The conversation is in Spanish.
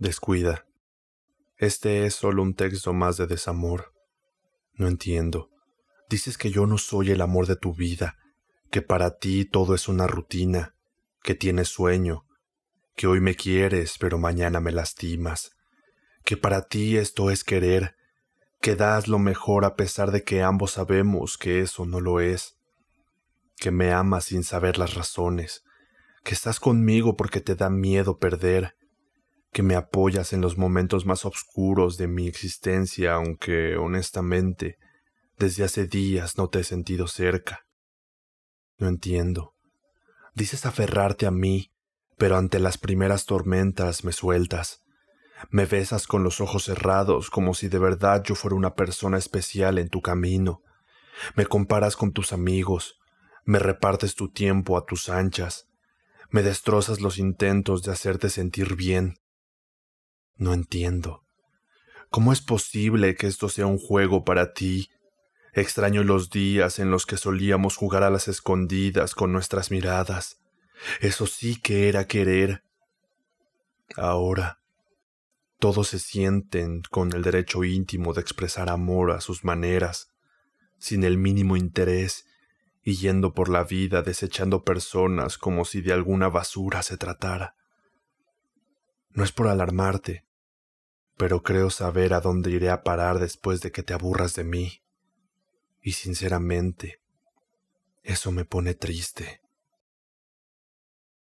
Descuida. Este es solo un texto más de desamor. No entiendo. Dices que yo no soy el amor de tu vida, que para ti todo es una rutina, que tienes sueño, que hoy me quieres pero mañana me lastimas, que para ti esto es querer, que das lo mejor a pesar de que ambos sabemos que eso no lo es, que me amas sin saber las razones, que estás conmigo porque te da miedo perder, que me apoyas en los momentos más oscuros de mi existencia, aunque honestamente desde hace días no te he sentido cerca. No entiendo. Dices aferrarte a mí, pero ante las primeras tormentas me sueltas. Me besas con los ojos cerrados como si de verdad yo fuera una persona especial en tu camino. Me comparas con tus amigos, me repartes tu tiempo a tus anchas, me destrozas los intentos de hacerte sentir bien. No entiendo. ¿Cómo es posible que esto sea un juego para ti? Extraño los días en los que solíamos jugar a las escondidas con nuestras miradas. Eso sí que era querer. Ahora, todos se sienten con el derecho íntimo de expresar amor a sus maneras, sin el mínimo interés, y yendo por la vida desechando personas como si de alguna basura se tratara. No es por alarmarte, pero creo saber a dónde iré a parar después de que te aburras de mí. Y sinceramente, eso me pone triste.